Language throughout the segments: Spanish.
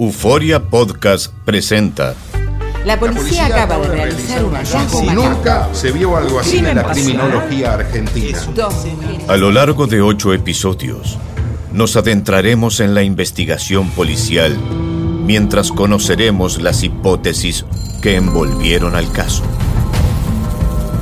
Euforia Podcast presenta La policía acaba de realizar un hallazgo macabro. Nunca se vio algo así en la criminología argentina. A lo largo de ocho episodios, nos adentraremos en la investigación policial mientras conoceremos las hipótesis que envolvieron al caso.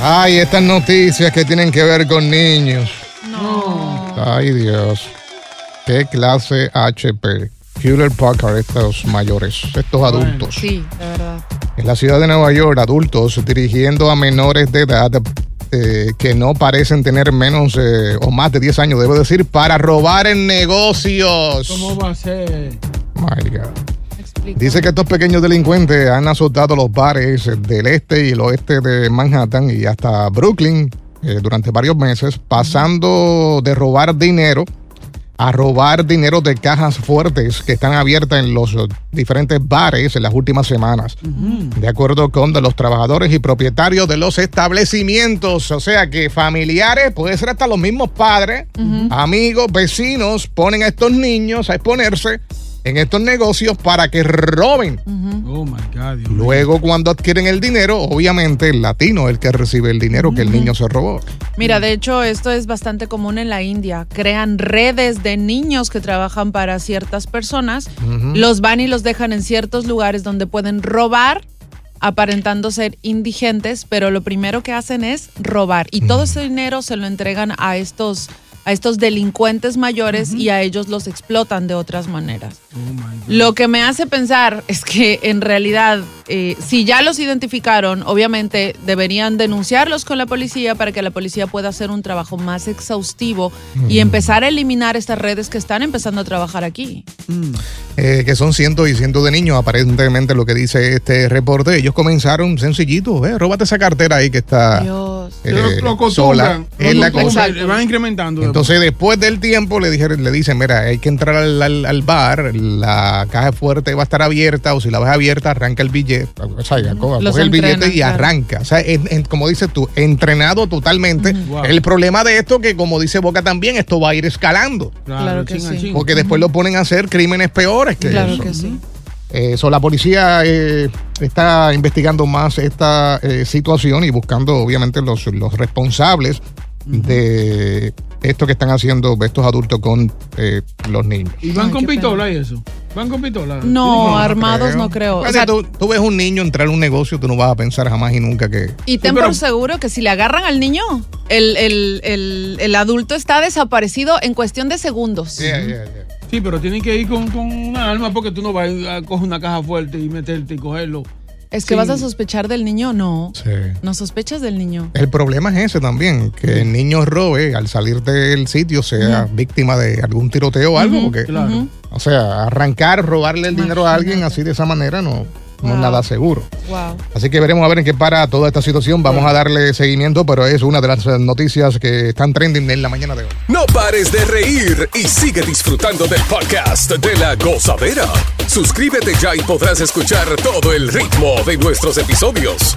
Ay, estas noticias que tienen que ver con niños. No. Ay, Dios. ¿Qué clase HP? Hewlett Packard, estos mayores, estos adultos. Sí, de verdad. En la ciudad de Nueva York, adultos dirigiendo a menores de edad eh, que no parecen tener menos eh, o más de 10 años, debo decir, para robar en negocios. ¿Cómo va a ser? My God. Dice que estos pequeños delincuentes han azotado los bares del este y el oeste de Manhattan y hasta Brooklyn eh, durante varios meses, pasando de robar dinero a robar dinero de cajas fuertes que están abiertas en los diferentes bares en las últimas semanas. De acuerdo con de los trabajadores y propietarios de los establecimientos. O sea que familiares, puede ser hasta los mismos padres, amigos, vecinos, ponen a estos niños a exponerse en estos negocios para que roben. Oh my God. Dios. Luego, cuando adquieren el dinero, obviamente el latino es el que recibe el dinero que el niño se robó. Mira, de hecho, esto es bastante común en la India. Crean redes de niños que trabajan para ciertas personas, los van y los dejan en ciertos lugares donde pueden robar aparentando ser indigentes, pero lo primero que hacen es robar y todo ese dinero se lo entregan a estos a estos delincuentes mayores y a ellos los explotan de otras maneras. Lo que me hace pensar es que en realidad, eh, si ya los identificaron, obviamente deberían denunciarlos con la policía para que la policía pueda hacer un trabajo más exhaustivo y empezar a eliminar estas redes que están empezando a trabajar aquí. Eh, que son cientos y cientos de niños, aparentemente lo que dice este reporte. Ellos comenzaron sencillito, eh, róbate esa cartera ahí que está Dios. eh, Lo- lo acostumbran, sola. lo Es la cosa. le van incrementando. Entonces, después del tiempo, le dijeron, le dicen, mira, hay que entrar al, al- al bar, la caja fuerte va a estar abierta, o si la ves abierta, arranca el billete, o sea, ya coge el billete y claro. arranca. O sea, en- en- como dices tú, entrenado totalmente. Wow. El problema de esto, que como dice Boca también, esto va a ir escalando. Claro que sí. Porque después lo ponen a hacer crímenes peores que Claro eso. que sí. Eh, so, la policía eh, está investigando más esta eh, situación y buscando, obviamente, los, los responsables de esto que están haciendo estos adultos con eh, los niños. ¿Y van Ay, con pistola y eso? ¿Van con pistola? No, armados no creo. O Oye, sea, tú, tú ves un niño entrar a un negocio, tú no vas a pensar jamás y nunca que... Y ten pero- por seguro que si le agarran al niño, el, el- el- el adulto está desaparecido en cuestión de segundos. Yeah, yeah, yeah. Sí, pero tienen que ir con, con una arma porque tú no vas a coger una caja fuerte y meterte y cogerlo. ¿Es que Sí. vas a sospechar del niño? No. Sí. No sospechas del niño. El problema es ese también, que el niño robe al salir del sitio sea víctima de algún tiroteo o algo, porque, Claro. o sea, arrancar, robarle el dinero a alguien así de esa manera no, no es nada seguro. Wow. Así que veremos a ver en qué para toda esta situación. Vamos a darle seguimiento, pero es una de las noticias que están trending en la mañana de hoy. No pares de reír y sigue disfrutando del podcast de la gozadera. Suscríbete ya y podrás escuchar todo el ritmo de nuestros episodios.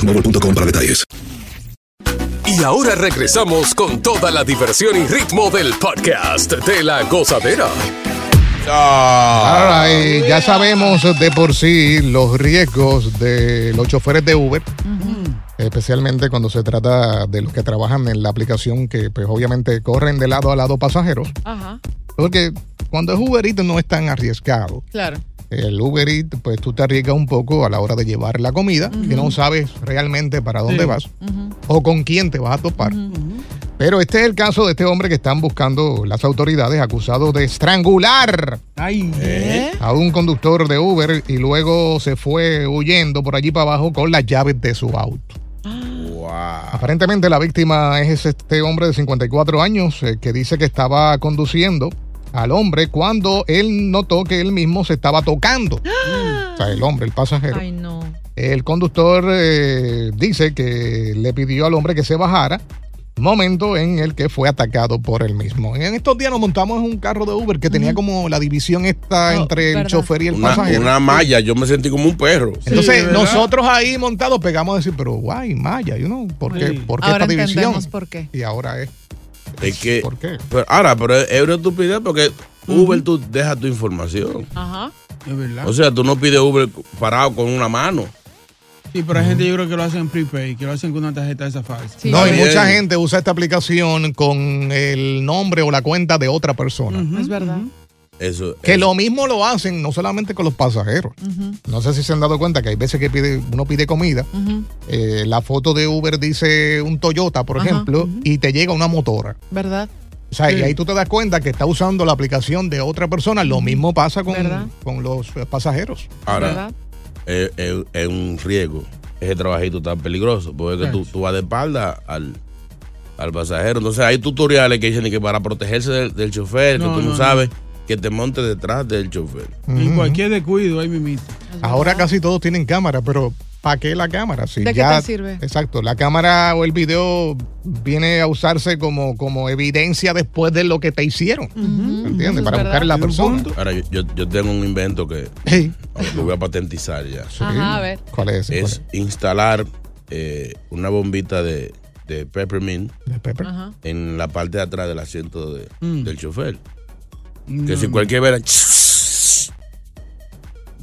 boostmobile.com para detalles. Y ahora regresamos con toda la diversión y ritmo del podcast de la gozadera. Ya sabemos de por sí los riesgos de los choferes de Uber, especialmente cuando se trata de los que trabajan en la aplicación que pues obviamente corren de lado a lado pasajeros. Ajá. Porque cuando es Uber Eats no es tan arriesgado. Claro. El Uber Eats, pues tú te arriesgas un poco a la hora de llevar la comida, que no sabes realmente para dónde Sí. vas o con quién te vas a topar. Pero este es el caso de este hombre que están buscando las autoridades acusado de estrangular Ay, a un conductor de Uber y luego se fue huyendo por allí para abajo con las llaves de su auto. Aparentemente la víctima es este hombre de 54 años eh, que dice que estaba conduciendo al hombre cuando él notó que él mismo se estaba tocando. O sea, el hombre, el pasajero. Ay, no. El conductor eh, dice que le pidió al hombre que se bajara, momento en el que fue atacado por él mismo. En estos días nos montamos en un carro de Uber que tenía como la división esta entre el verdad. chofer y el Una, pasajero. una malla, yo me sentí como un perro. Entonces, nosotros ahí montados pegamos a decir, pero guay, Maya, you know, ¿por qué, Sí. por qué Ahora esta división? entendemos por qué. Y ahora es. Es que, ¿Por qué? pero ahora, pero es una estupidez porque Uber tú dejas tu información. Ajá. es verdad. O sea, tú no pides Uber parado con una mano. Sí, pero hay gente yo creo que lo hacen prepaid, que lo hacen con una tarjeta esa falsa. Sí. no, y mucha gente usa esta aplicación con el nombre o la cuenta de otra persona. Es verdad. Eso. Que eso. lo mismo lo hacen no solamente con los pasajeros. No sé si se han dado cuenta que hay veces que pide, uno pide comida. eh, la foto de Uber dice un Toyota, por Ajá, ejemplo, y te llega una motora. ¿Verdad? O sea, y ahí tú te das cuenta que está usando la aplicación de otra persona. Lo mismo pasa con, con los pasajeros. Ahora, ¿Verdad? es, es- es un riesgo. Ese trabajito tan peligroso. Porque tú, tú vas de espalda al, al pasajero. Entonces hay tutoriales que dicen que para protegerse del, del chofer, No, que tú no, no, sabes, que te monte detrás del chofer. Y cualquier descuido, ahí mimito. Ahora casi todos tienen cámara, pero ¿para qué la cámara? Si ¿De qué te sirve? Exacto, la cámara o el video viene a usarse como, como evidencia después de lo que te hicieron. ¿Me entiendes? Eso es Para verdad. buscar a la persona. Ahora, yo, yo, tengo un invento que Hey, lo voy a patentizar ya. Ajá, a ver. ¿Cuál es ese? Es instalar eh, una bombita de, de peppermint. De Pepper. En la parte de atrás del asiento de- Mm. del chofer. No, Que si no. cualquier vera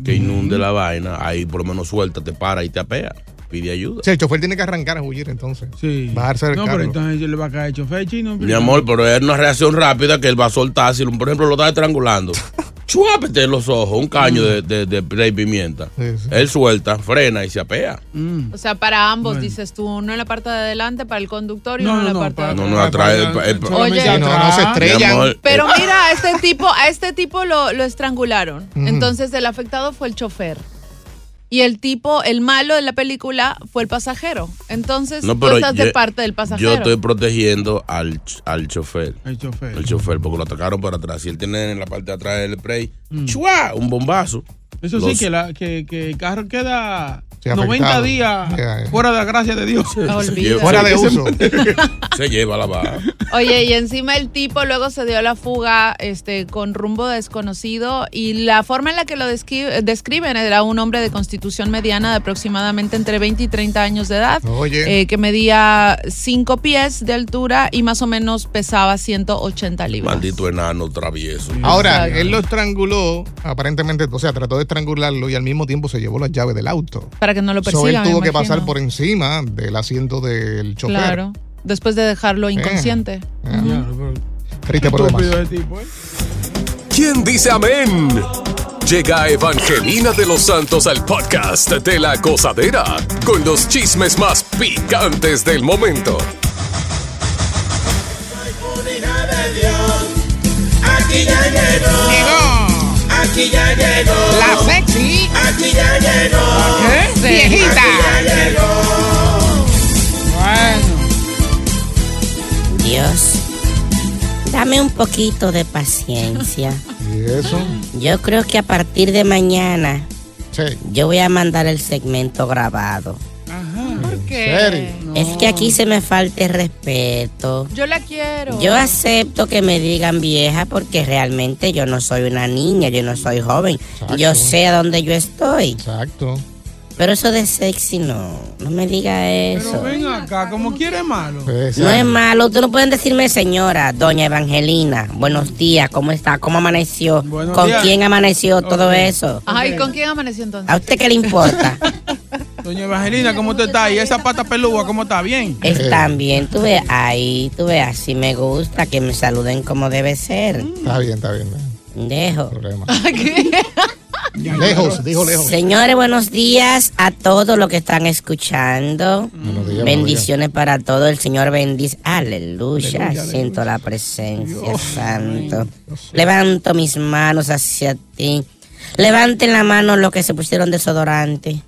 que inunde la vaina, ahí por lo menos suelta, te para y te apea. Pide ayuda. Sí, el chofer tiene que arrancar a huir entonces. Sí. Bajarse del no, carro. pero entonces le va a caer chofer chino. Mi amor, pero es una reacción rápida que él va a soltar. Si, por ejemplo, lo está estrangulando, chuápete en los ojos, un caño de, de, de spray pimienta. Sí, sí. Él suelta, frena y se apea. Mm. O sea, para ambos, Bueno. dices tú, uno en la parte de adelante para el conductor y No, uno en no, la no, parte de No, atrás. no, atrás. el- para- el- solamente Oye. No, no se estrellan. amor, Pero eh, mira, a este tipo, a este tipo lo, lo estrangularon. Entonces el afectado fue el chofer. Y el tipo, el malo de la película fue el pasajero. Entonces no, tú pero estás de yo- parte del pasajero. Yo estoy protegiendo al, al chofer. El chofer. El chofer, porque lo atacaron por atrás. Si él tiene en la parte de atrás del spray, Mm. ¡chua! Un bombazo. Eso Los- sí, que, la, que, que el carro queda 90 afectado. días ya. fuera de la gracia de Dios. Olvídate. Fuera de uso. Se lleva la baja. Oye, y encima el tipo luego se dio la fuga este, con rumbo desconocido y la forma en la que lo descri- describen era un hombre de constitución mediana de aproximadamente entre 20 y 30 años de edad, Oye. eh, que medía 5 pies de altura y más o menos pesaba 180 libras. Maldito enano travieso. Ahora, Exacto. él lo estranguló, aparentemente, o sea, trató de estrangularlo y al mismo tiempo se llevó las llaves del auto. Para que no lo So, persigan. él tuvo que pasar por encima del asiento del chofer. Claro, después de dejarlo inconsciente. Eh, Triste por demás. Tipo, ¿eh? ¿Quién dice amén? Llega Evangelina de los Santos al podcast de la gozadera con los chismes más picantes del momento. Aquí ya llegó. Aquí ya llegó. La sexy. Aquí ya llegó. ¿Qué? Viejita. Aquí ya llegó. Dios, dame un poquito de paciencia. ¿Y eso? Yo creo que a partir de mañana Sí. yo voy a mandar el segmento grabado. Es que aquí se me falta el respeto. Yo la quiero. Yo acepto que me digan vieja porque realmente yo no soy una niña, yo no soy joven. Yo sé a dónde yo estoy. Exacto. Pero eso de sexy no, no me diga eso. Pero ven acá, como quiere malo. No es malo, ustedes no pueden decirme señora, doña Evangelina, buenos días, ¿cómo está? ¿Cómo amaneció? ¿Con días. quién amaneció todo eso? Ay, ¿con quién amaneció entonces? ¿A usted qué le importa? Doña Evangelina, ¿cómo usted está? ¿Y esa pata pelúa, cómo está? ¿Bien? Están bien, tú ves ahí, tú ves, así me gusta que me saluden como debe ser. Está bien, está bien. Dejo. Lejos, dijo lejos. Señores, buenos días a todos los que están escuchando. días, Bendiciones para todos. El Señor bendice. Aleluya. Siento la presencia, Santo. Levanto mis manos hacia ti. Levanten la mano los que se pusieron desodorante.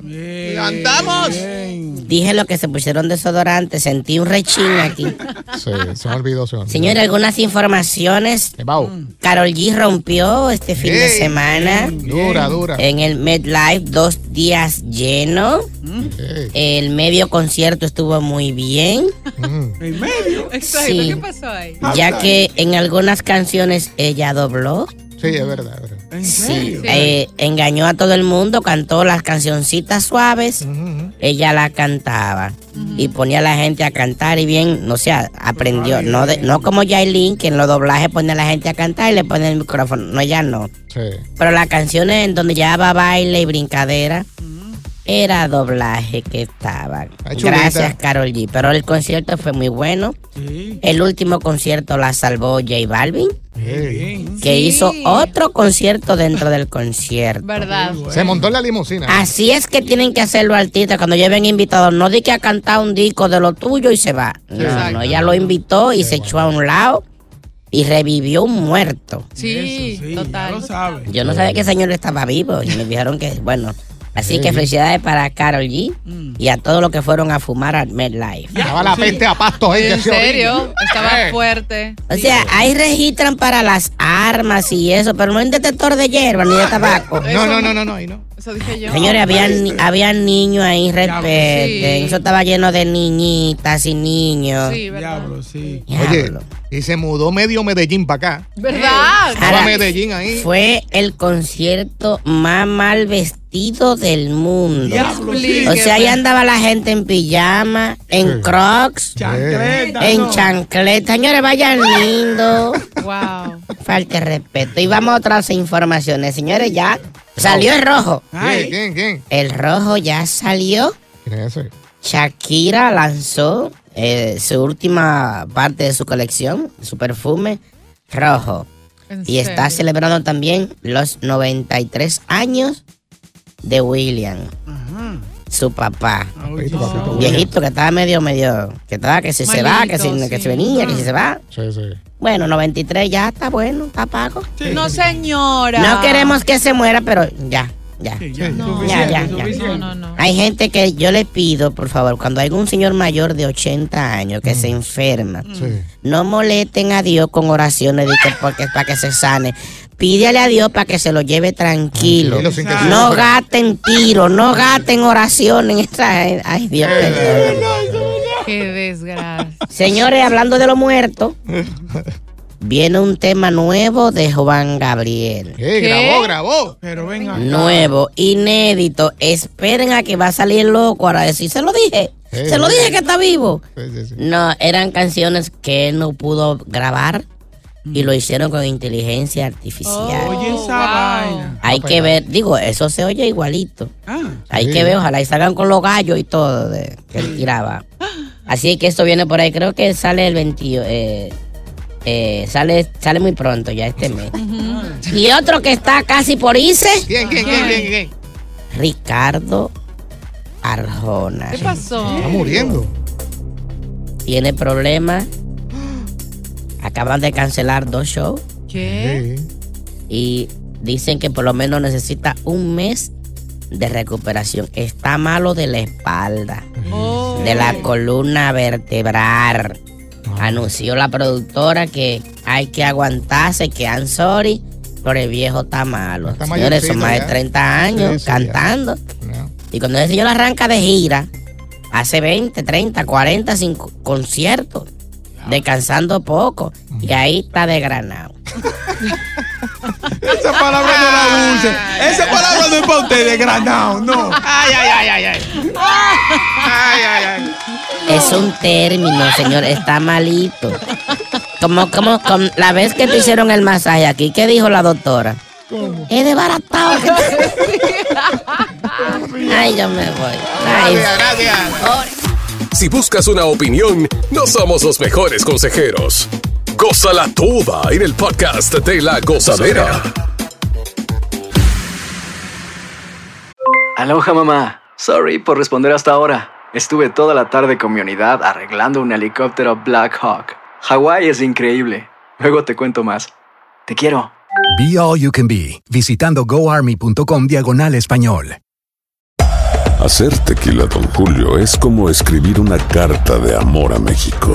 ¡Andamos! Dije los que se pusieron desodorante. Sentí un rechín aquí. Sí, se me olvidó. Se me olvidó. Señores, algunas informaciones. Carol G rompió este fin de semana. Dura, dura. En el MedLife, dos días lleno. El medio concierto estuvo muy bien. ¿En medio? Exacto, Sí. ¿qué pasó ahí? Ya que en algunas canciones ella dobló. Sí, es verdad. es verdad. Sí, eh, engañó a todo el mundo, cantó las cancioncitas suaves, ella la cantaba y ponía a la gente a cantar y bien, no sé, aprendió, no, de- no como Yailin, que en los doblajes pone a la gente a cantar y le pone el micrófono, no, ya no. Sí. Pero las canciones en donde llevaba baile y brincadera, era doblaje que estaba. Gracias, Carol G. Pero el concierto fue muy bueno. El último concierto la salvó J Balvin, que hizo otro concierto dentro del concierto. ¿Verdad? Se montó en la limusina. Así es que tienen que hacerlo artistas cuando lleven invitados. No di que a cantar un disco de lo tuyo y se va. No, Exacto. no, ella lo invitó y se echó a un lado y revivió un muerto. Sí, total. Lo sabe. Yo no sabía que el señor estaba vivo y me dijeron que, bueno. Así Sí. que felicidades para Carol G y a todos los que fueron a fumar al MedLife. Estaba la peste a pasto, gente. ¿En serio? Estaba Eh. fuerte. O sea, ahí registran para las armas y eso, pero no hay detector de hierba ni de tabaco. No, no, no, no, no, ahí no. Eso dije yo. Señores, había, ni- había niños ahí, respeten. Sí. Eso estaba lleno de niñitas y niños. Sí, ¿verdad? Diablo, sí. Oye, Diablo. y se mudó medio Medellín para acá. ¿Verdad? Estaba Ahora, Medellín ahí. Fue el concierto más mal vestido del mundo. Diablo, sí. O sea, ahí andaba la gente en pijama, en crocs, Chancleta, en no. chancleta. Señores, vayan lindo. Wow. Falta de respeto. Y vamos a otras informaciones. Señores, ya salió el rojo. Ay. ¿Quién, quién, quién? El rojo ya salió. ¿Quién es ese? Shakira lanzó eh, su última parte de su colección, su perfume rojo. ¿En Y está celebrando también los 93 años de William, su papá. Papito, papito, Viejito que estaba medio, medio, que estaba que si se va, que si, que si venía, que si se va. Sí, sí. Bueno, 93 ya está bueno, está pago. No, señora. No queremos que se muera, pero ya. ya. Sí, ya, No, Ya, ya, ya. no, no, no. Hay gente que yo le pido, por favor, cuando hay un señor mayor de 80 años que se enferma, Sí. no molesten a Dios con oraciones de que porque, para que se sane. Pídele a Dios para que se lo lleve tranquilo. No gasten tiros, no gasten oraciones. Ay, Dios perdóname. Qué desgracia. Señores, hablando de los muertos, viene un tema nuevo de Juan Gabriel. Eh, grabó, grabó. Pero venga. Nuevo, inédito. Esperen a que va a salir loco ahora decir, se lo dije. Se lo dije que está vivo. Sí, sí, sí. No, eran canciones que él no pudo grabar y lo hicieron con inteligencia artificial. Oye, esa vaina. Hay que ver, digo, eso se oye igualito. Ah, Hay Sí. que ver, ojalá y salgan con los gallos y todo de, que él tiraba. Así que esto viene por ahí, creo que sale el 21. Eh, eh, sale, sale muy pronto ya este mes. Y otro que está casi por irse, Bien, bien, bien, bien, bien. Ricardo Arjona. ¿Qué pasó? Está muriendo. Tiene problemas. Acaban de cancelar dos shows ¿Qué? Sí. y dicen que por lo menos necesita un mes de recuperación. Está malo de la espalda, Oh. de la columna vertebral. Anunció la productora que hay que aguantarse, que I'm sorry, pero el viejo está malo. Está Señores, son más de ya. 30 años Sí, sí, ya. cantando. No. Y cuando ese señor arranca de gira, hace 20, 30, 40 cinco conciertos, descansando poco. Y ahí está desgranado. Esa palabra no la use. Esa palabra no es para ustedes, granado, no. Ay, ay, ay, ay, ay. Ay, ay, ay. Es un término, señor, está malito. Como, como, con la vez que te hicieron el masaje aquí, ¿qué dijo la doctora? Es desbaratado. que te- Ay, yo me voy. Ay, Si buscas una opinión, no somos los mejores consejeros. Gózala toda en el podcast de la gozadera. Aloha mamá. Sorry por responder hasta ahora. Estuve toda la tarde con mi unidad arreglando un helicóptero Black Hawk. Hawái es increíble. Luego te cuento más. Te quiero. Be All You Can Be, visitando goarmy.com diagonal español. Hacer tequila, Don Julio, es como escribir una carta de amor a México.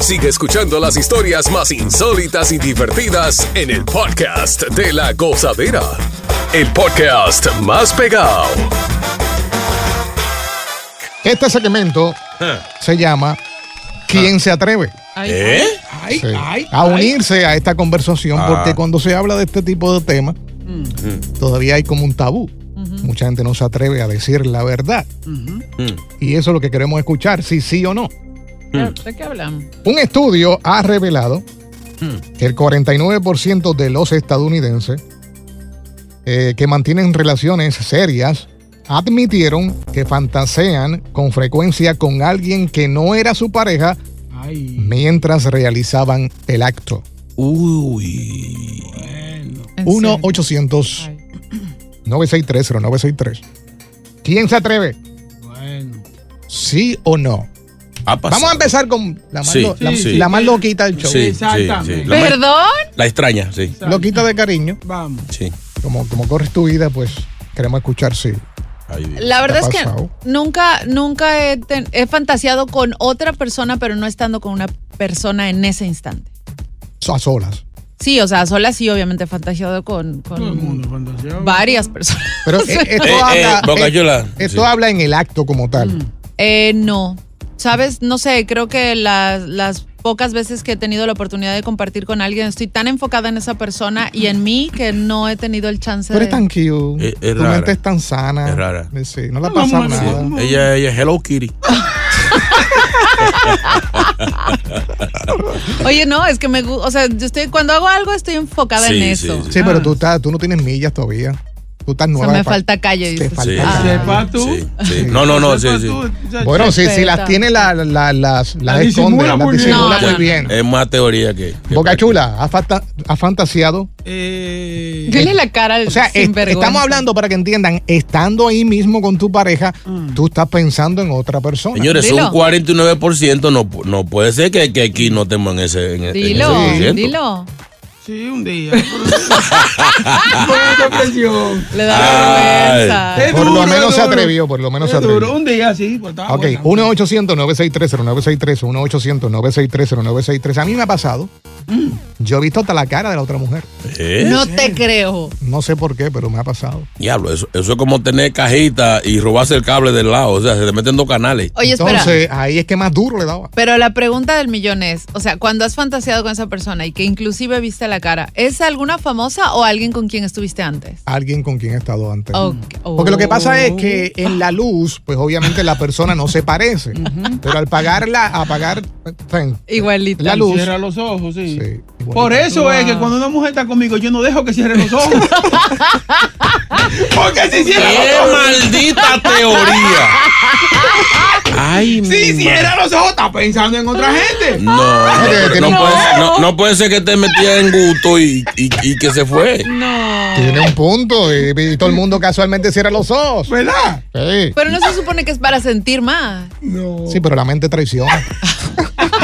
Sigue escuchando las historias más insólitas y divertidas en el podcast de La Gozadera. El podcast más pegado. Este segmento se llama ¿Quién se atreve? ¿Eh? Ay, Sí. a unirse a esta conversación Ah. porque cuando se habla de este tipo de temas Mm. todavía hay como un tabú. Mucha gente no se atreve a decir la verdad y eso es lo que queremos escuchar, si sí o no. ¿De qué hablamos? Un estudio ha revelado que el 49% de los estadounidenses eh, que mantienen relaciones serias admitieron que fantasean con frecuencia con alguien que no era su pareja Ay, mientras realizaban el acto. Uy. ¿En 1-800 963 ¿Quién se atreve? bueno. ¿Sí o no? Ha pasado. Vamos a empezar con la más, Sí, lo- la, sí. la más loquita del show. Exactamente. sí. La, más- ¿Perdón? la extraña, sí. Loquita de cariño. Vamos. Sí. Como, como corres tu vida, pues queremos escuchar sí. Ahí. La verdad es ¿Qué ha que nunca, nunca he, ten- he fantaseado con otra persona, pero no estando con una persona en ese instante. A solas. Sí, o sea, sola sí, obviamente he fantaseado con, con Todo el mundo fantaseaba. varias personas. Pero eh, esto, Eh, eh, habla, eh, esto Sí. habla en el acto como tal. Eh, no. Sabes, no sé, creo que las, las pocas veces que he tenido la oportunidad de compartir con alguien, estoy tan enfocada en esa persona y en mí que no he tenido el chance eres de... tan cute. Es- es tu rara. mente es tan sana. Es rara. Eh, Sí, no pasado vamos, nada. Ella, ella es Hello Kitty. Oye, no, es que me gusta, o sea, yo estoy, cuando hago algo estoy enfocada en Sí, eso. sí, Sí, pero tú, estás, tú no tienes millas todavía. Tú estás O nueva. sea, me falta calle, dices. falta Sí, calle. sí, Sepa tú. sí, sí. No, no, no, sí, sí. Bueno, si, si las tiene, la, la- las, las La esconde, disimula las muy bien. disimula No, muy bien. Es más teoría que. que Boca Chula, ¿ha, fanta- ha fantaseado? Eh, Dile la cara al O sea, estamos hablando para que entiendan, estando ahí mismo con tu pareja, tú estás pensando en otra persona. Señores, Dilo. un 49% no, no puede ser que, que aquí no estemos en ese. En, en Dilo, ese por ciento. dilo. Sí, un día. Mucha presión. Le da Ay. vergüenza. Por lo duro, menos es se atrevió, por lo menos se Es duro. atrevió. Un día sí, pues estaba Ok, buena. 1-800-963-0963, 1-800-963-0963. A mí me ha pasado. Yo he visto hasta la cara de la otra mujer. ¿Eh? No te creo. No sé por qué, pero me ha pasado. Diablo, eso, eso es como tener cajita y robarse el cable del lado. O sea, se te meten dos canales. Oye, espera. Entonces, ahí es que más duro le daba. Pero la pregunta del millón es, o sea, cuando has fantaseado con esa persona y que inclusive viste la cara, ¿es alguna famosa o alguien con quien estuviste antes? Alguien con quien he estado antes. Porque lo que pasa es Oh. que en la luz, pues obviamente la persona no se parece. Pero al pagarla, apagar fen, Igualito. la luz. Cierra los ojos, sí. Por eso es que cuando una mujer está conmigo, yo no dejo que cierre los ojos. Porque si cierra ¡Qué los ojos. maldita teoría! Ay, Si mi cierra los ojos, está pensando en otra gente. No, no, un- puede, no- no puede ser que te metía en gusto y, y- y que se fue. No. Tiene un punto y, y todo el mundo casualmente cierra los ojos. ¿Verdad? Sí. Pero no se supone que es para sentir más. No. Sí, pero la mente traiciona.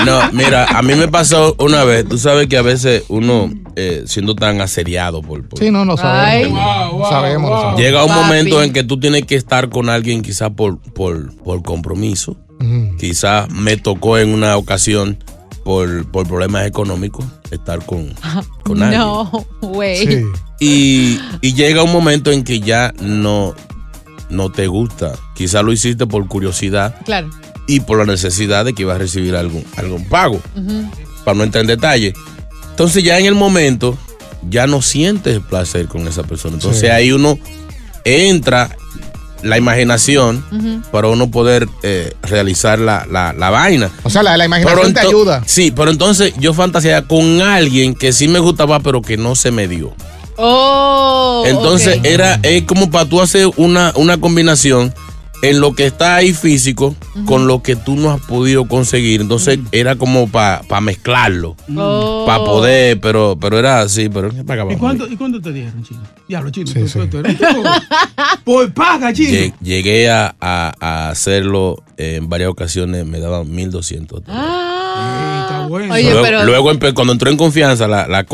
No, mira, a mí me pasó una vez. Tú sabes que a veces uno, eh, siendo tan aseriado por, por- Sí, no, no Ay. sabemos. Wow, wow, sabemos, wow. sabemos. llega un Papi. momento en que tú tienes que estar con alguien quizás por, por, por compromiso. Ujú. Quizás me tocó en una ocasión por, por problemas económicos estar con, con alguien. No, güey. Sí. Y, y llega un momento en que ya no, no te gusta. Quizás lo hiciste por curiosidad Claro. Y por la necesidad de que ibas a recibir algún, algún pago, para no entrar en detalle. Entonces ya en el momento ya no sientes placer con esa persona. Entonces Sí. ahí uno entra la imaginación para uno poder eh, realizar la, la- la vaina. O sea, la, la imaginación te ayuda. Sí, pero entonces yo fantaseaba con alguien que sí me gustaba, pero que no se me dio. Oh. Entonces era es como para tú hacer una, una combinación en lo que está ahí físico con lo que tú no has podido conseguir. Entonces era como para mezclarlo, Oh. para poder, pero pero era así, pero. ¿Y cuánto, ¿Y cuánto te dieron, chino? Diablo, chino. Sí, tú- sí. Por paga, chino. Lle- Llegué a, a- a hacerlo en varias ocasiones, me daban 1200. Ah. está bueno. Oye, luego, pero. luego cuando entró en confianza la, la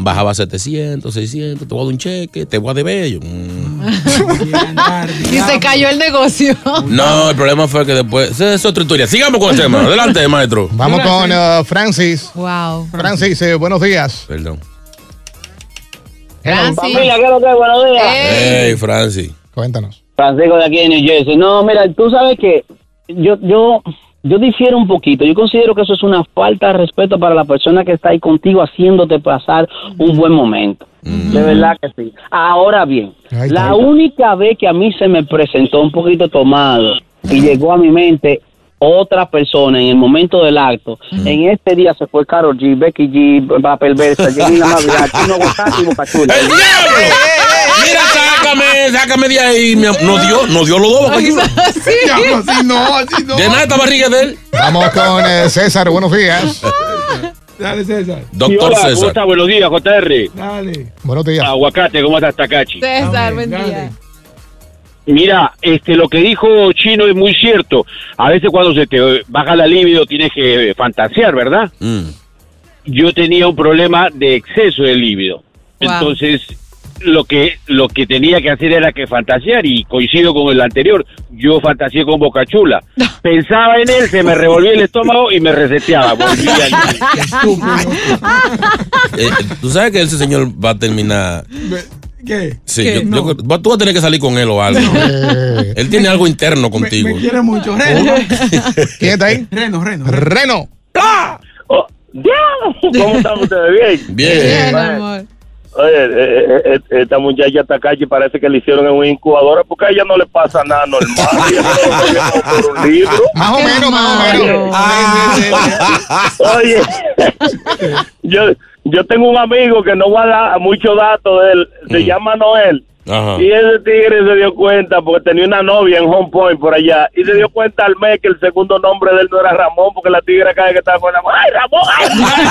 bajaba a 700, 600, te voy a dar un cheque, te voy a deber. Yo, mm. y se cayó el negocio. No, el problema fue que después. Esa es otra historia. Sigamos con el tema. Adelante, maestro. Vamos con uh, Francis. Wow. Francis, eh, buenos días. Perdón. Francis. Familia, ¿qué es lo que es? Buenos días. Ey. Hey, Francis. Cuéntanos. Francisco de aquí de New Jersey. No, mira, tú sabes que yo, yo, yo difiero un poquito. Yo considero que eso es una falta de respeto para la persona que está ahí contigo haciéndote pasar un buen momento. De verdad que sí. Ahora bien, la única vez que a mí se me presentó un poquito tomado y llegó a mi mente otra persona en el momento del acto, en este día se fue Carol G, Becky G, Va Perversa, Janina Navidad, Chino González y Boca Chula. Sácame, sácame de ahí. Nos dio, nos dio los dos. Diablo, así no, así no. De nada esta barriga de él. Vamos con eh, César, buenos días. Dale, César. Doctor César. Buenos días, JR. Dale. Buenos días. Aguacate, ¿cómo estás, Takachi? César, buen día. Mira, este, lo que dijo Chino es muy cierto. A veces cuando se te baja la libido tienes que fantasear, ¿verdad? Mm. Yo tenía un problema de exceso de libido. Wow. Entonces, lo que lo que tenía que hacer era que fantasear y coincido con el anterior. Yo fantaseé con Boca Chula. Pensaba en él, se me revolvía el estómago y me reseteaba. Eh, Tú sabes que ese señor va a terminar. ¿Qué? Sí, ¿Qué? yo- No. yo- tú vas a tener que salir con él o algo. Él tiene algo interno Me, contigo. me quiere mucho. Reno. ¿Quién está ahí? Reno, Reno. Reno. Oh, ¿Cómo están ustedes? Bien. Bien. Bien, amor. Oye, eh, eh, eh, esta muchacha Takachi parece que le hicieron en una incubadora porque a ella no le pasa nada normal. Ella no lo ve como por un libro. Más o menos, más o menos. Oye, yo, yo tengo un amigo que no va a dar muchos datos de él, se Mm. llama Noel, Ajá. Y ese tigre se dio cuenta porque tenía una novia en Home Point por allá. Y se dio cuenta al mes que el segundo nombre de él no era Ramón porque la tigre cada vez que estaba con la ¡Ay, Ramón! En tres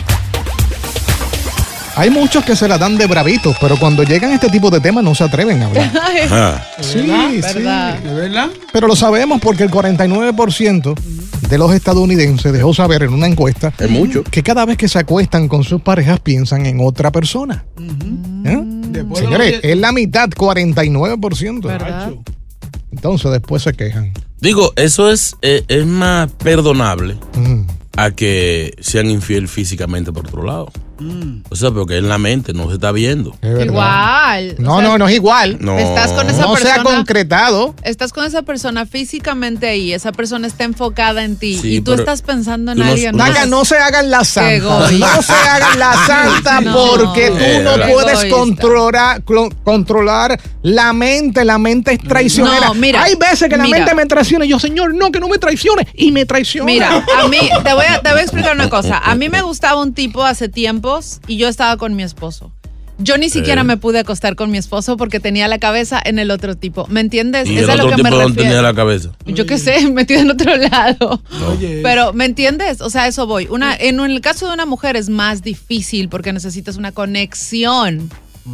Hay muchos que se la dan de bravitos, pero cuando llegan a este tipo de temas no se atreven a hablar. Sí, ¿Verdad? sí. Pero lo sabemos porque el 49% de los estadounidenses dejó saber en una encuesta Es mucho. que cada vez que se acuestan con sus parejas piensan en otra persona. ¿Eh? Señores, es la mitad, 49%. ¿Verdad? Entonces después se quejan. Digo, eso es, eh, es más perdonable a que sean infiel físicamente por otro lado. O sea, porque en la mente no se está viendo. Es. Igual. No, O sea, no, no es igual. No. Estás con esa No se persona. ha concretado. Estás con esa persona físicamente ahí, esa persona está enfocada en ti Sí, y tú estás pensando en no- alguien más. Haga, no se hagan la santa. No se hagan la santa No. porque tú no puedes Egoísta. controlar, controlar la mente. La mente es traicionera. No, mira, Hay veces que la mira. mente me traiciona y yo, señor, no, que no me traicione. Y me traiciona. Mira, a mí, te voy, a, te voy a explicar una cosa. A mí me gustaba un tipo hace tiempos y yo estaba con mi esposo. Yo ni siquiera Eh. me pude acostar con mi esposo porque tenía la cabeza en el otro tipo. ¿Me entiendes? Y Es el a lo otro que me tipo donde tenía refiero. la cabeza. Yo qué sé, metido en otro lado. Oye, Pero, ¿me entiendes? O sea, eso voy. Una, en el caso de una mujer es más difícil porque necesitas una conexión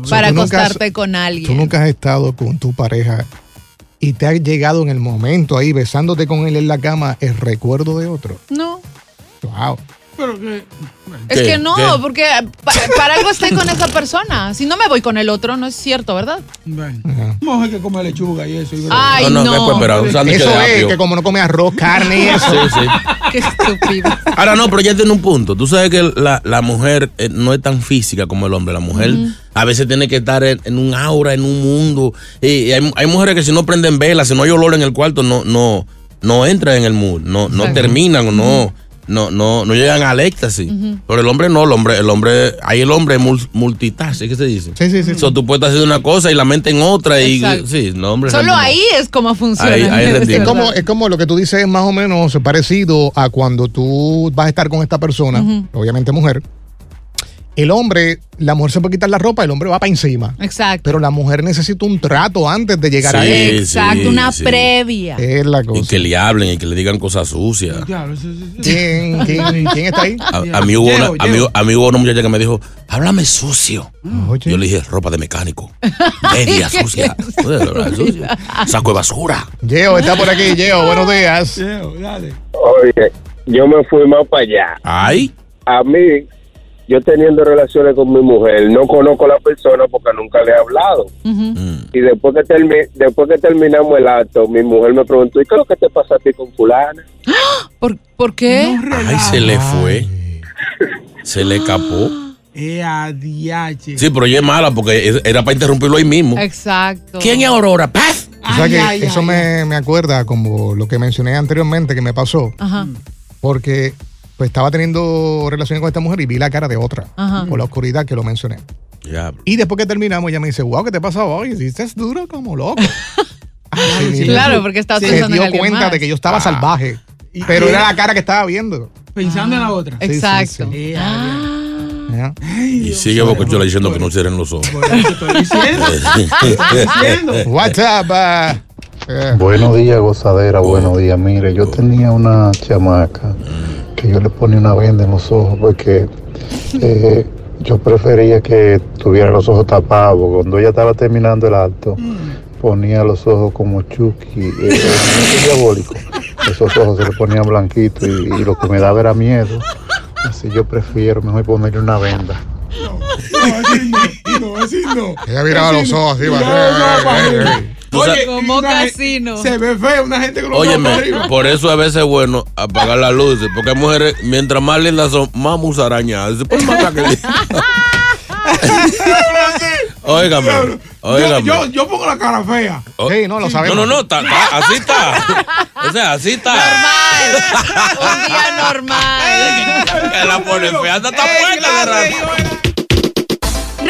para tú nunca has- acostarte con Tú alguien. nunca has estado con tu pareja y te ha llegado en el momento ahí besándote con él en la cama el recuerdo de otro. No. Wow. Pero que. Es que no, ¿Qué? porque pa- para algo estoy con esa persona. Si no me voy con el otro, no es cierto, ¿verdad? Bueno, Ajá. mujer que come lechuga y eso. y Ay, no, no, no. ¿qué puede esperar? Un sándwich Eso de es apio. que como no come arroz, carne y eso. Sí, sí. Qué estúpido. Ahora no, pero ya tiene un punto. Tú sabes que la, la mujer eh, no es tan física como el hombre. La mujer a veces tiene que estar en, en un aura, en un mundo. Y hay, hay mujeres que si no prenden velas, si no hay olor en el cuarto, no, no, no entran en el mood, no, no terminan o no, no, no, no llegan al éxtasis. Pero el hombre no, el hombre, el hombre, ahí el hombre es mul- multitask, ¿qué se dice? Sí, sí, sí. So, tú puedes estar haciendo una cosa y la mente en otra y Exacto. sí, no, hombre. Solo ahí es como funciona. Ahí- ahí Es. Es como, es como lo que tú dices, es más o menos parecido a cuando tú vas a estar con esta persona, obviamente mujer. El hombre, la mujer se puede quitar la ropa, el hombre va para encima. Exacto. Pero la mujer necesita un trato antes de llegar a él. Exacto, sí, una sí. previa. Es la Y cosa. que le hablen y que le digan cosas sucias. ¿Quién, quién, quién está ahí? A, a mí hubo Llevo, una, a mí- llevo. a mí hubo una muchacha que me dijo, háblame sucio. Oye. Yo le dije, ropa de mecánico, media sucia, saco de basura. Geo está por aquí. Geo, buenos días. Llevo, dale. Oye, yo me fui más para allá. Ay, A mí, yo teniendo relaciones con mi mujer, no conozco a la persona porque nunca le he hablado. Mm. Y después que, termi- después que terminamos el acto, mi mujer me preguntó, ¿y qué es lo que te pasa a ti con fulana? ¿Por, por qué? ay, se le fue, se le escapó. Eh. Sí, pero ella es mala porque era para interrumpirlo ahí mismo. Exacto. ¿Quién es Aurora? ¡Paz! O sea que Ay, eso ay, me, me acuerda como lo que mencioné anteriormente que me pasó. Ajá. Porque pues estaba teniendo relaciones con esta mujer y vi la cara de otra. Ajá. Por la oscuridad que lo mencioné. Diablo. Y después que terminamos, ella me dice, wow, ¿qué te pasa hoy? Hiciste duro como loco. Mismo. Claro, porque estabas Se pensando en dio cuenta más. de que yo estaba Ah. salvaje. Pero era la cara que estaba viendo. Pensando en la otra. sí, Exacto. sí. Eh, a ¿Ya? Y sigue Bocochola diciendo que no cierren los ojos. diache. Por eso estoy diciendo. Estoy diciendo. What's up? uh, eh, Buenos días, gozadera, buenos días. Mire, yo tenía una chamaca que yo le ponía una venda en los ojos porque eh, yo prefería que tuviera los ojos tapados. Cuando ella estaba terminando el acto, ponía los ojos como Chucky, eh, eh, diabólico. Esos ojos se le ponían blanquitos y, y lo que me daba era miedo. Así yo prefiero mejor ponerle una venda. No, así no. No, así no. Ella miraba Así los no. ojos así, va. Oye, Como casino. Se ve feo una gente con los Óyeme, arriba. por eso a veces es bueno apagar las luces, porque hay mujeres, mientras más lindas son, más musarañadas. Se pueden matar que Óigame, Yo, óigame. yo, yo pongo la cara fea. Sí, no, lo sabemos. No, no, no, está- está- así está. O sea, así está. Un día normal. Que la pone fea, hasta está claro, de yo